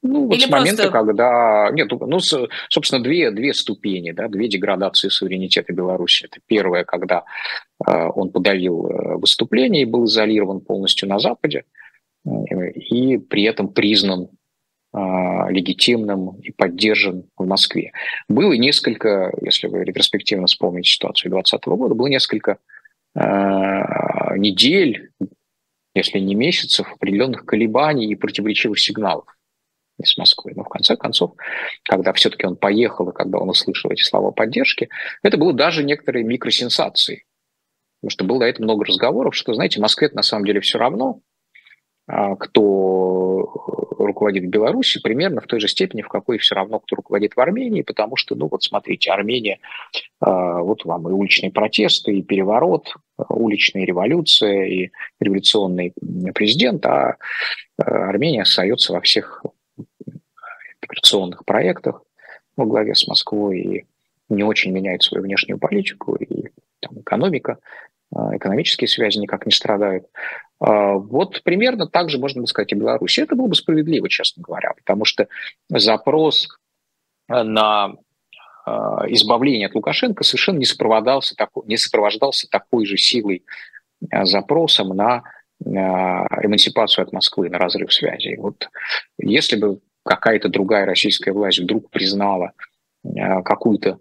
Ну, вот Или с момента, просто... когда... Нет, ну, собственно, две, две ступени, да, две деградации суверенитета Беларуси. Это первое, когда э, он подавил э, выступление и был изолирован полностью на Западе, э, и при этом признан э, легитимным и поддержан в Москве. Было несколько, если вы ретроспективно вспомните ситуацию 2020 года, было несколько э, недель, если не месяцев, определенных колебаний и противоречивых сигналов из Москвы. Но в конце концов, когда все-таки он поехал, и когда он услышал эти слова поддержки, это было даже некоторые микросенсации. Потому что было до этого много разговоров, что, знаете, Москве на самом деле все равно, а, кто руководит в Беларуси, примерно в той же степени, в какой все равно, кто руководит в Армении, потому что, ну вот смотрите, Армения, а, вот вам и уличные протесты, и переворот, уличная революция, и революционный президент, а Армения остается во всех интеграционных проектах во главе с Москвой и не очень меняет свою внешнюю политику, и там, экономика а, экономические связи никак не страдают. А, вот примерно так же можно бы сказать и Беларуси. Это было бы справедливо, честно говоря, потому что запрос на а, избавление от Лукашенко совершенно не сопровождался такой, не сопровождался такой же силой запросом на эмансипацию от Москвы, на разрыв связи. Вот если бы какая-то другая российская власть вдруг признала какую-то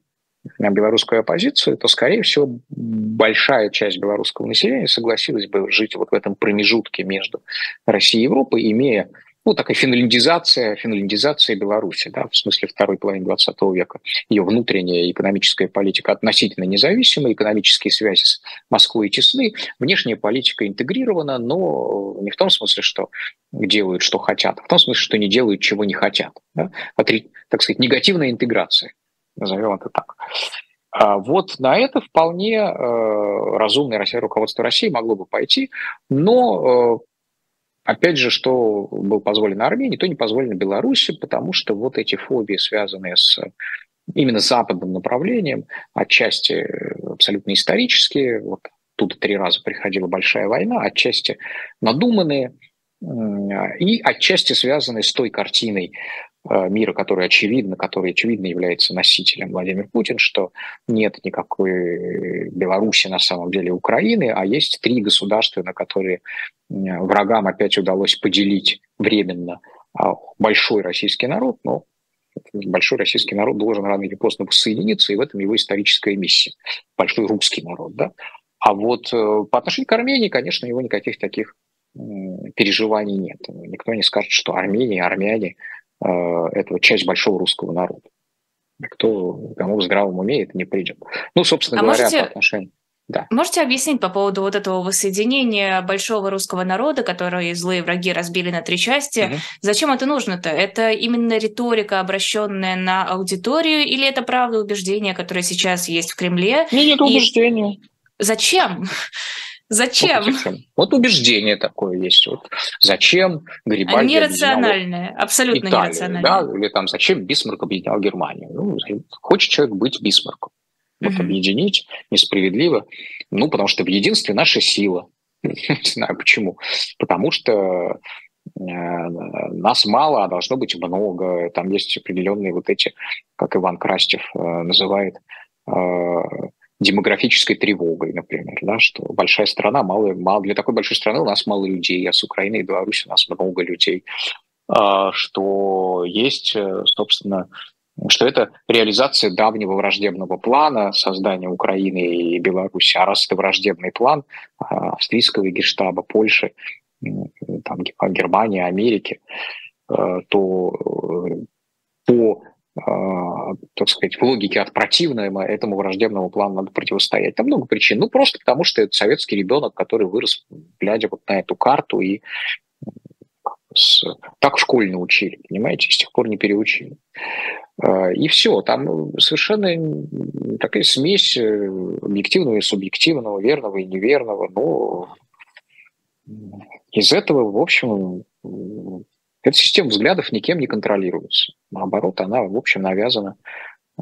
белорусскую оппозицию, то, скорее всего, большая часть белорусского населения согласилась бы жить вот в этом промежутке между Россией и Европой, имея ну, такая финляндизация, финляндизация Беларуси, да, в смысле второй половины 20 века. Ее внутренняя экономическая политика относительно независима, экономические связи с Москвой тесны, внешняя политика интегрирована, но не в том смысле, что делают, что хотят, а в том смысле, что не делают, чего не хотят. Да? Так сказать, негативная интеграция назовем это так. А вот на это вполне э, разумное руководство России могло бы пойти, но э, опять же, что было позволено Армении, то не позволено Беларуси, потому что вот эти фобии, связанные с именно западным направлением, отчасти абсолютно исторические, вот тут три раза приходила большая война, отчасти надуманные, и отчасти связанные с той картиной Э, мира, который очевидно, который очевидно является носителем Владимир Путин, что нет никакой Беларуси на самом деле Украины, а есть три государства, на которые врагам опять удалось поделить временно а, большой российский народ, но большой российский народ должен рано или поздно воссоединиться, и в этом его историческая миссия. Большой русский народ, да. А вот э, по отношению к Армении, конечно, его никаких таких переживаний нет. Никто не скажет, что Армения, армяне Э, этого часть большого русского народа. Кто, кому в здравом уме это не придет. Ну, собственно а говоря, можете... по отношению... Да. Можете объяснить по поводу вот этого воссоединения большого русского народа, который злые враги разбили на три части? Угу. Зачем это нужно-то? Это именно риторика, обращенная на аудиторию, или это правда убеждение, которое сейчас есть в Кремле? Нет, нет убеждения. Зачем? Зачем? Вот, зачем? вот убеждение такое есть. Вот зачем Гарибальди Нерациональное, абсолютно Италию, нерациональное. Да? Или там зачем Бисмарк объединял Германию? Ну, хочет человек быть Бисмарком. Вот угу. объединить несправедливо. Ну, потому что в единстве наша сила. Не знаю почему. Потому что э, нас мало, а должно быть много. Там есть определенные вот эти, как Иван Крастев э, называет, э, демографической тревогой, например, да, что большая страна, мало, мало, для такой большой страны у нас мало людей, а с Украиной и Беларусью у нас много людей, а, что есть, э, собственно, что это реализация давнего враждебного плана создания Украины и Беларуси. А раз это враждебный план а, австрийского гештаба, Польши, там, Германии, Америки, э, то э, по так сказать, в логике от противного этому враждебному плану надо противостоять. Там много причин. Ну, просто потому что это советский ребенок, который вырос, глядя вот на эту карту, и с... так в школе научили, понимаете, с тех пор не переучили. А, и все, там совершенно такая смесь э, объективного и субъективного, верного и неверного, но из этого, в общем, эта система взглядов никем не контролируется. Наоборот, она, в общем, навязана э,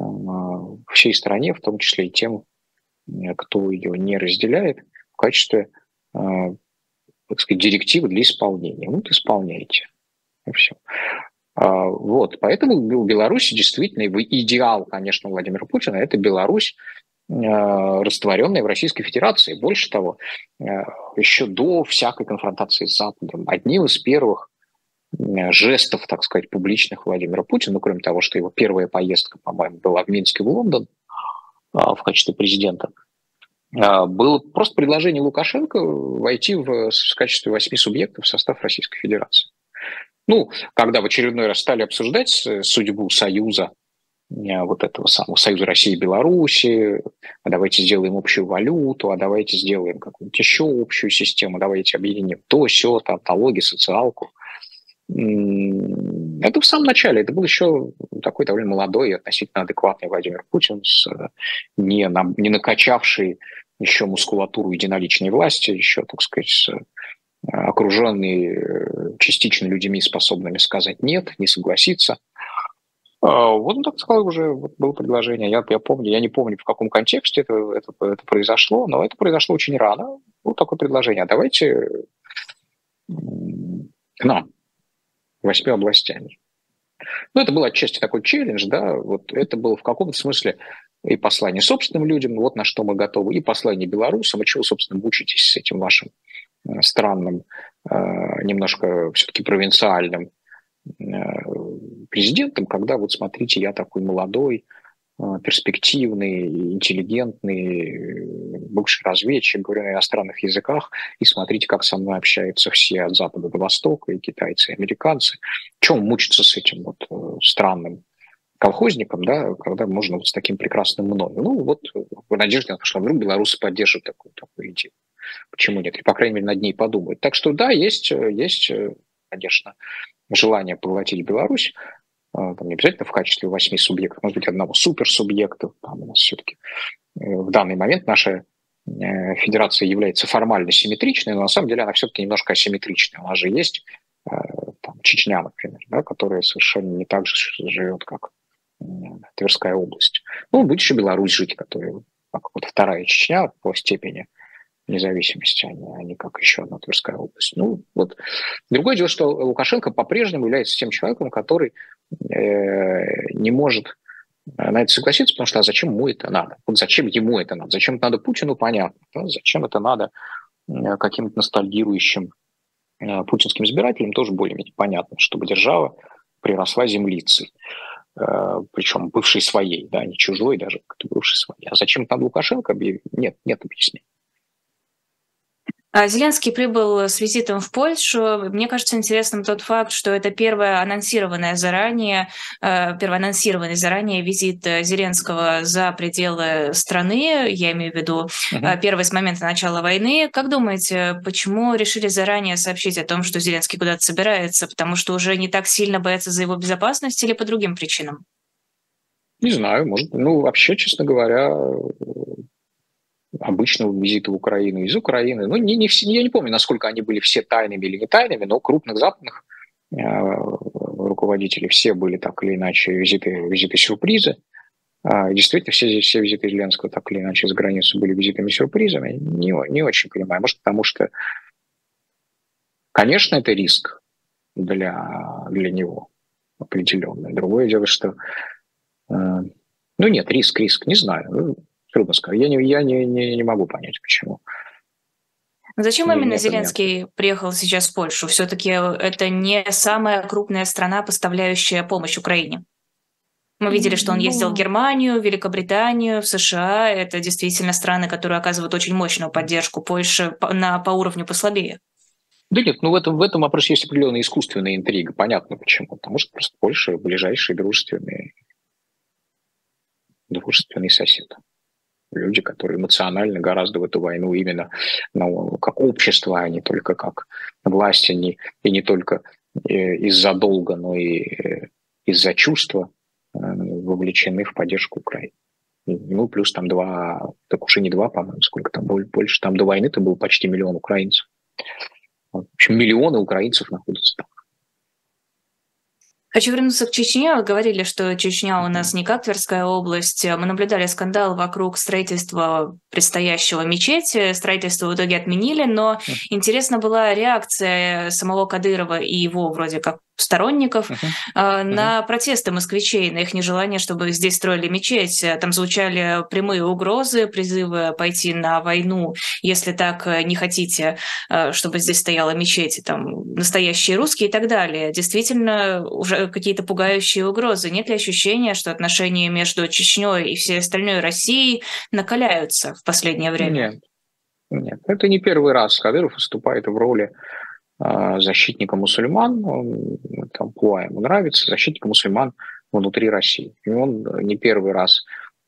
всей стране, в том числе и тем, э, кто ее не разделяет, в качестве, э, так сказать, директивы для исполнения. Вот исполняйте. И все. А, вот, поэтому у Беларуси действительно идеал, конечно, Владимира Путина – это Беларусь, растворенная в Российской Федерации. Больше того, еще до всякой конфронтации с Западом, одним из первых жестов, так сказать, публичных Владимира Путина, ну, кроме того, что его первая поездка, по-моему, была в Минске в Лондон а, в качестве президента, а, было просто предложение Лукашенко войти в, в качестве восьми субъектов в состав Российской Федерации. Ну, когда в очередной раз стали обсуждать судьбу Союза, э, вот этого самого Союза России и Беларуси, а давайте сделаем общую валюту, а давайте сделаем какую-нибудь еще общую систему, давайте объединим то, все, там, налоги, социалку. Это в самом начале. Это был еще такой довольно молодой относительно адекватный Владимир Путин, с, э, не, на, не накачавший еще мускулатуру единоличной власти, еще, так сказать, э, окруженный э, частично людьми, способными сказать «нет», не согласиться. А, вот он так сказал уже, было предложение. Я, я помню, я не помню, в каком контексте это, это, это произошло, но это произошло очень рано. Вот такое предложение. А давайте к нам восьми областями. Ну, это был отчасти такой челлендж, да, вот это было в каком-то смысле и послание собственным людям, вот на что мы готовы, и послание белорусам, и чего, собственно, мучитесь с этим вашим э, странным, э, немножко все-таки провинциальным э, президентом, когда вот смотрите, я такой молодой, перспективный, интеллигентный, бывший разведчик, говорю на иностранных языках, и смотрите, как со мной общаются все от запада до востока, и китайцы, и американцы. Чем мучиться с этим вот э, странным колхозником, да, когда можно вот с таким прекрасным мной. Ну, вот в надежде на то, что вдруг белорусы поддержат такую, такую идею. Почему нет? И, по крайней мере, над ней подумают. Так что да, есть, есть конечно, желание поглотить Беларусь, там не обязательно в качестве восьми субъектов, может быть, одного суперсубъекта. Там у нас все-таки э, в данный момент наша э, федерация является формально симметричной, но на самом деле она все-таки немножко асимметричная. У нас же есть э, там, Чечня, например, да, которая совершенно не так же живет, как Тверская область. Ну, будет еще Беларусь жить, которая как вот вторая Чечня по степени независимости, а не, а не как еще одна Тверская область. Ну, вот. Другое дело, что Лукашенко по-прежнему является тем человеком, который э, не может на это согласиться, потому что а зачем ему это надо? Вот зачем ему это надо? Зачем это надо Путину, понятно. Зачем это надо э, каким-то ностальгирующим э, путинским избирателям, тоже более-менее понятно, чтобы держава приросла землицей. Э, причем бывшей своей, да, не чужой даже, как бывшей своей. А зачем там Лукашенко? Нет, нет объяснений. А Зеленский прибыл с визитом в Польшу. Мне кажется интересным тот факт, что это первое анонсированное заранее, э, первый анонсированный заранее визит Зеленского за пределы страны, я имею в виду uh-huh. первый с момента начала войны. Как думаете, почему решили заранее сообщить о том, что Зеленский куда-то собирается? Потому что уже не так сильно боятся за его безопасность или по другим причинам? Не знаю, может, ну, вообще, честно говоря, обычного визита в Украину, из Украины. Ну, не, не все, я не помню, насколько они были все тайными или не тайными, но крупных западных э, руководителей все были так или иначе визиты, визиты сюрпризы. А, действительно, все, все визиты Зеленского так или иначе за границу были визитами-сюрпризами. Не, не очень понимаю. Может, потому что, конечно, это риск для, для него определенный. Другое дело, что... Э, ну нет, риск, риск, не знаю. Трудно сказать. Я не, я не, не, не могу понять, почему. Зачем именно Зеленский нет. приехал сейчас в Польшу? Все-таки это не самая крупная страна, поставляющая помощь Украине. Мы видели, что он ездил в. Германию, Великобританию, в США. Это действительно страны, которые оказывают очень мощную поддержку. Польше на, по уровню послабее. Да нет, ну в этом, в этом вопросе есть определенная искусственная интрига. Понятно почему. Потому что просто Польша ближайший дружественный, дружественный сосед. Люди, которые эмоционально гораздо в эту войну именно ну, как общество, а не только как власть, и не, и не только э, из-за долга, но и э, из-за чувства э, вовлечены в поддержку Украины. Ну, плюс там два, так уж и не два, по-моему, сколько там больше. Там до войны-то был почти миллион украинцев. В общем, миллионы украинцев находятся там. Хочу вернуться к Чечне. Вы говорили, что Чечня у нас не как Тверская область. Мы наблюдали скандал вокруг строительства предстоящего мечети. Строительство в итоге отменили, но интересна была реакция самого Кадырова и его вроде как сторонников uh-huh. Uh-huh. на протесты москвичей, на их нежелание, чтобы здесь строили мечеть. Там звучали прямые угрозы, призывы пойти на войну, если так э, не хотите, э, чтобы здесь стояла мечеть, там настоящие русские и так далее. Действительно, уже какие-то пугающие угрозы. Нет ли ощущения, что отношения между Чечней и всей остальной Россией накаляются в последнее время? Нет. Нет, это не первый раз Кадыров выступает в роли защитника мусульман, он, там Пуа ему нравится, защитника мусульман внутри России. И он не первый раз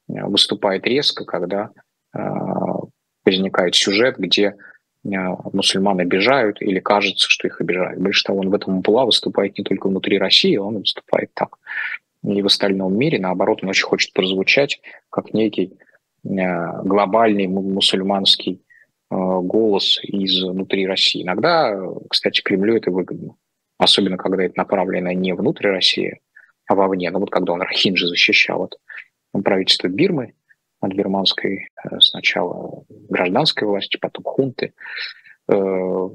а, выступает резко, когда а, возникает сюжет, где мусульман обижают или кажется, что их обижают. Больше того, он в этом Пуа выступает не только внутри России, он выступает так и в остальном мире. Наоборот, он очень хочет прозвучать как некий глобальный мусульманский Э, голос из внутри России. Иногда, кстати, Кремлю это выгодно. Особенно, когда это направлено не внутрь России, а вовне. Ну вот когда он Рахинджи защищал от правительства Бирмы, от бирманской э, сначала гражданской власти, потом хунты. Э,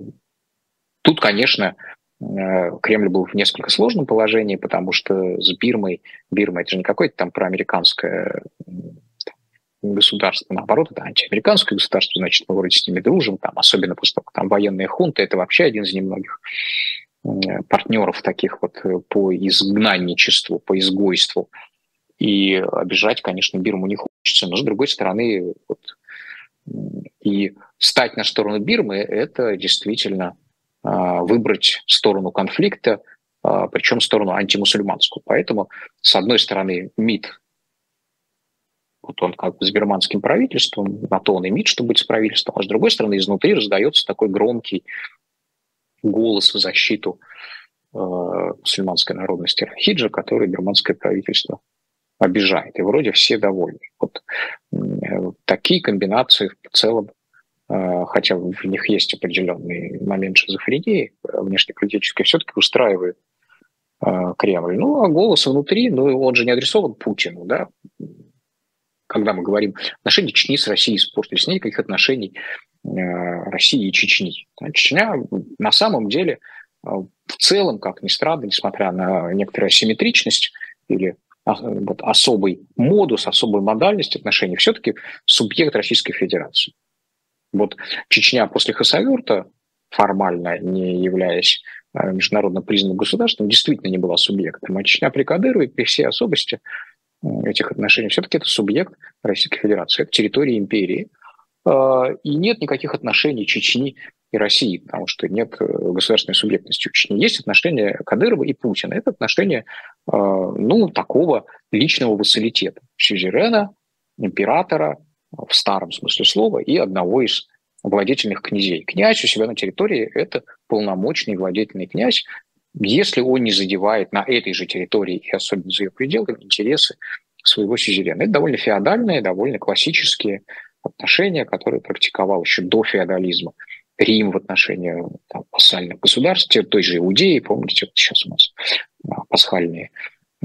тут, конечно, Кремль был в несколько сложном положении, потому что с Бирмой, Бирма это же не какое-то там проамериканское государство, наоборот, это антиамериканское государство, значит, мы вроде с ними дружим, там, особенно после того, там военные хунты, это вообще один из немногих партнеров таких вот э, по изгнанничеству, по изгойству. И обижать, конечно, Бирму не хочется, но с другой стороны, вот, и стать на сторону Бирмы – это действительно а, выбрать сторону конфликта, а, причем сторону антимусульманскую. Поэтому, с одной стороны, МИД вот он как бы с бирманским правительством, на то он имеет, чтобы быть с правительством, а с другой стороны изнутри раздается такой громкий голос в защиту э, мусульманской народности Рахиджа, который бирманское правительство обижает. И вроде все довольны. Вот э, такие комбинации в целом, э, хотя в них есть определенный момент шизофрении внешнеполитической, все-таки устраивает э, Кремль. Ну, а голос внутри, ну, он же не адресован Путину, да, когда мы говорим отношения Чечни с Россией испортились, нет никаких отношений э, России и Чечни. Чечня на самом деле э, в целом, как ни странно, несмотря на некоторую асимметричность или а, вот, особый модус, особую модальность отношений, все-таки субъект Российской Федерации. Вот Чечня после Хасавюрта, формально не являясь э, международно признанным государством, действительно не была субъектом. А Чечня при Кадырове, при всей особости, этих отношений, все-таки это субъект Российской Федерации, это территория империи, а, и нет никаких отношений Чечни и России, потому что нет э, государственной субъектности у Чечни. Есть отношения Кадырова и Путина. Это отношения, а, ну, такого личного вассалитета. Сюзерена, императора, в старом смысле слова, и одного из владетельных князей. Князь у себя на территории – это полномочный владетельный князь, если он не задевает на этой же территории и особенно за ее пределами интересы своего сюзерена. Это довольно феодальные, довольно классические отношения, которые практиковал еще до феодализма Рим в отношении там, пассальных государств, той же Иудеи, помните, вот сейчас у нас а, пасхальные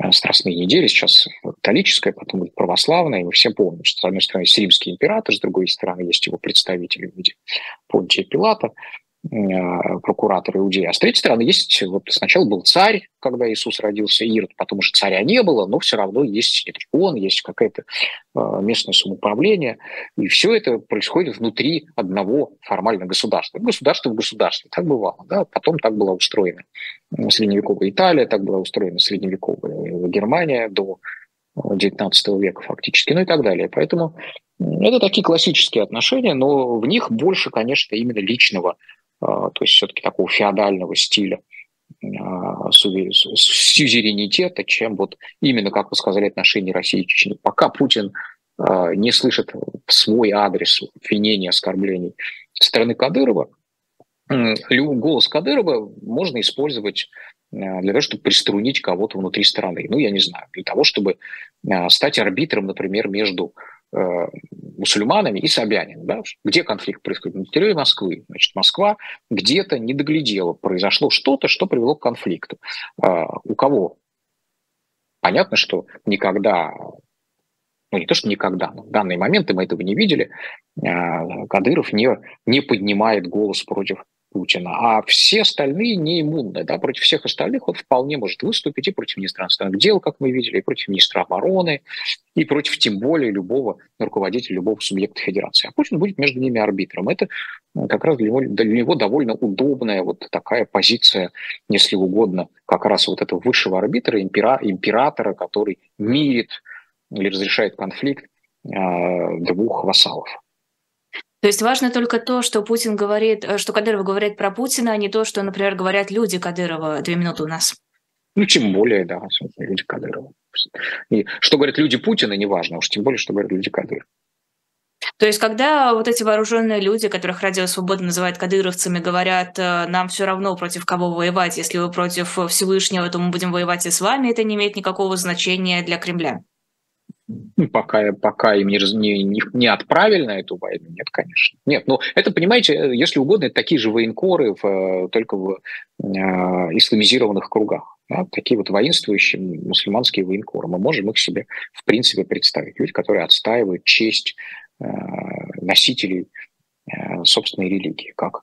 а, страстные недели, сейчас католическая, потом будет православная, и мы все помним, что с одной стороны есть римский император, с другой стороны есть его представители в виде Понтия Пилата, прокуратор Иудеи. А с третьей стороны, есть, вот сначала был царь, когда Иисус родился, Ирод, потом уже царя не было, но все равно есть он, есть какое-то э, местное самоуправление, и все это происходит внутри одного формального государства. Государство в государстве, так бывало, да, потом так была устроена средневековая Италия, так была устроена средневековая Германия до XIX века фактически, ну и так далее. Поэтому это такие классические отношения, но в них больше, конечно, именно личного а, то есть все-таки такого феодального стиля а, сюзеренитета, чем вот именно, как вы сказали, отношения России и Чечни. Пока Путин а, не слышит свой адрес обвинений, оскорблений стороны Кадырова, голос Кадырова можно использовать для того, чтобы приструнить кого-то внутри страны. Ну, я не знаю, для того, чтобы стать арбитром, например, между мусульманами и собянами. Да? Где конфликт происходит? На территории Москвы. Значит, Москва где-то не доглядела. Произошло что-то, что привело к конфликту. А, у кого? Понятно, что никогда ну не то, что никогда, но в данный момент мы этого не видели, а, Кадыров не, не поднимает голос против Путина, а все остальные не иммунны. Да? Против всех остальных он вполне может выступить и против министра иностранных дел, как мы видели, и против министра обороны, и против тем более любого руководителя любого субъекта федерации. А Путин будет между ними арбитром. Это как раз для него, для него довольно удобная вот такая позиция, если угодно, как раз вот этого высшего арбитра, импера, императора, который мирит или разрешает конфликт э, двух вассалов. То есть важно только то, что Путин говорит, э, что Кадыров говорит про Путина, а не то, что, например, говорят люди Кадырова. Две минуты у нас. Ну, тем более, да, люди Кадырова. И что говорят люди Путина, неважно, уж тем более, что говорят люди Кадырова. То есть, когда вот эти вооруженные люди, которых Радио Свобода называет кадыровцами, говорят, э, нам все равно против кого воевать, если вы против Всевышнего, то мы будем воевать и с вами, это не имеет никакого значения для Кремля. Ну, пока, пока им не, не, не отправили на эту войну, нет, конечно. Нет, ну это, понимаете, если угодно, это такие же военкоры, в, только в э, исламизированных кругах. Да? Такие вот воинствующие мусульманские военкоры. Мы можем их себе, в принципе, представить. Люди, которые отстаивают честь э, носителей э, собственной религии, как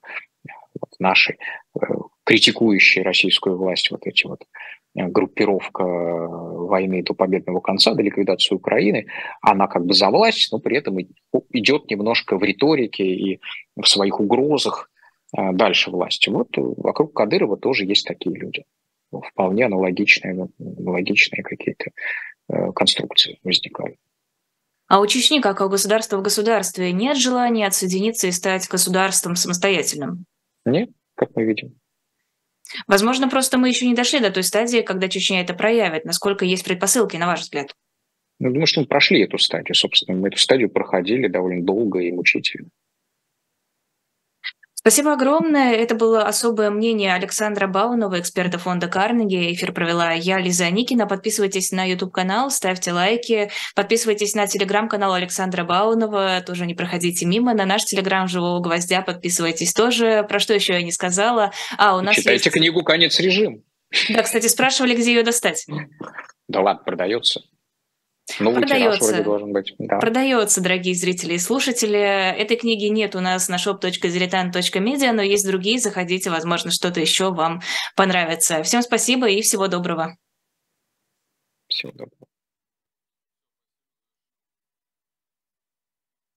вот наши э, критикующие российскую власть вот эти вот Э, группировка э, войны до победного конца, до ликвидации Украины, она как бы за власть, но при этом идет немножко в риторике и в своих угрозах э, дальше власти. Вот вокруг Кадырова тоже есть такие люди. Вполне аналогичные, аналогичные какие-то конструкции возникают. А у Чечни, как у государства в государстве, нет желания отсоединиться и стать государством самостоятельным? Нет, как мы видим. Возможно, просто мы еще не дошли до той стадии, когда Чечня это проявит. Насколько есть предпосылки, на ваш взгляд? Ну, думаю, что мы прошли эту стадию, собственно. Мы эту стадию проходили довольно долго и мучительно. Спасибо огромное. Это было особое мнение Александра Баунова, эксперта фонда Карнеги. Эфир провела я, Лиза Никина. Подписывайтесь на YouTube-канал, ставьте лайки. Подписывайтесь на телеграм-канал Александра Баунова. Тоже не проходите мимо. На наш телеграм «Живого гвоздя» подписывайтесь тоже. Про что еще я не сказала? А, у нас Читайте есть... книгу «Конец режим». Да, кстати, спрашивали, где ее достать. Да ладно, продается. Новый продается. должен быть. Да. Продается, дорогие зрители и слушатели. Этой книги нет у нас на shop.diletant.media, но есть другие. Заходите, возможно, что-то еще вам понравится. Всем спасибо и всего доброго. Всего доброго.